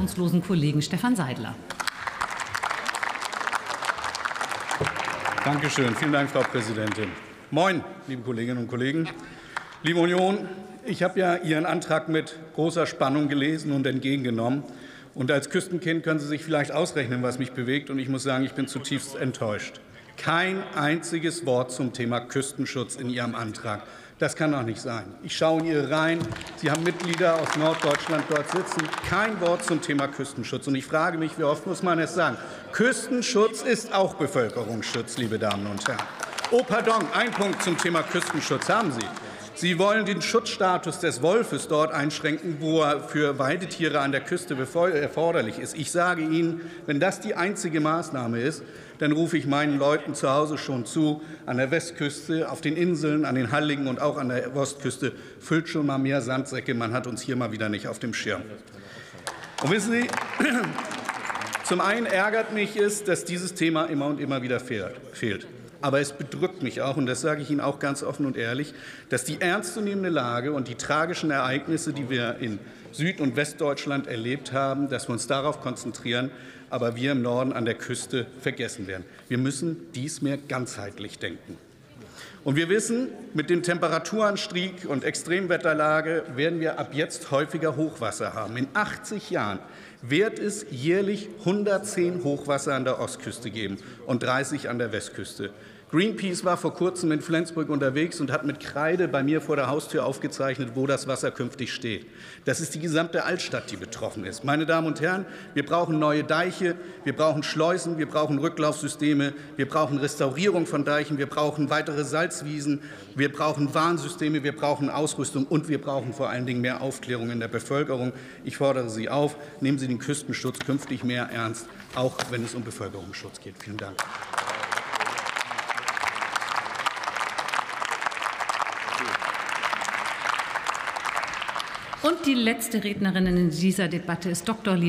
fraktionslosen Kollegen Stefan Seidler. Dankeschön. Vielen Dank, Frau Präsidentin. Moin, liebe Kolleginnen und Kollegen. Liebe Union, ich habe ja Ihren Antrag mit großer Spannung gelesen und entgegengenommen. Und als Küstenkind können Sie sich vielleicht ausrechnen, was mich bewegt. Und ich muss sagen, ich bin zutiefst enttäuscht. Kein einziges Wort zum Thema Küstenschutz in Ihrem Antrag. Das kann doch nicht sein. Ich schaue in Ihre Reihen. Sie haben Mitglieder aus Norddeutschland dort sitzen. Kein Wort zum Thema Küstenschutz. Und ich frage mich, wie oft muss man es sagen? Küstenschutz ist auch Bevölkerungsschutz, liebe Damen und Herren. Oh, pardon, ein Punkt zum Thema Küstenschutz haben Sie. Sie wollen den Schutzstatus des Wolfes dort einschränken, wo er für Weidetiere an der Küste erforderlich ist. Ich sage Ihnen, wenn das die einzige Maßnahme ist, dann rufe ich meinen Leuten zu Hause schon zu, an der Westküste, auf den Inseln, an den Halligen und auch an der Ostküste, füllt schon mal mehr Sandsäcke. Man hat uns hier mal wieder nicht auf dem Schirm. Und wissen Sie, zum einen ärgert mich es, dass dieses Thema immer und immer wieder fehlt. Aber es bedrückt mich auch, und das sage ich Ihnen auch ganz offen und ehrlich, dass die ernstzunehmende Lage und die tragischen Ereignisse, die wir in Süd- und Westdeutschland erlebt haben, dass wir uns darauf konzentrieren, aber wir im Norden an der Küste vergessen werden. Wir müssen dies mehr ganzheitlich denken. Und wir wissen, mit dem Temperaturanstieg und Extremwetterlage werden wir ab jetzt häufiger Hochwasser haben. In 80 Jahren wird es jährlich 110 Hochwasser an der Ostküste geben und 30 an der Westküste. Greenpeace war vor kurzem in Flensburg unterwegs und hat mit Kreide bei mir vor der Haustür aufgezeichnet, wo das Wasser künftig steht. Das ist die gesamte Altstadt, die betroffen ist. Meine Damen und Herren, wir brauchen neue Deiche, wir brauchen Schleusen, wir brauchen Rücklaufsysteme, wir brauchen Restaurierung von Deichen, wir brauchen weitere Salzwiesen, wir brauchen Warnsysteme, wir brauchen Ausrüstung und wir brauchen vor allen Dingen mehr Aufklärung in der Bevölkerung. Ich fordere Sie auf, nehmen Sie den Küstenschutz künftig mehr ernst, auch wenn es um Bevölkerungsschutz geht. Vielen Dank. Und die letzte Rednerin in dieser Debatte ist Dr. Lina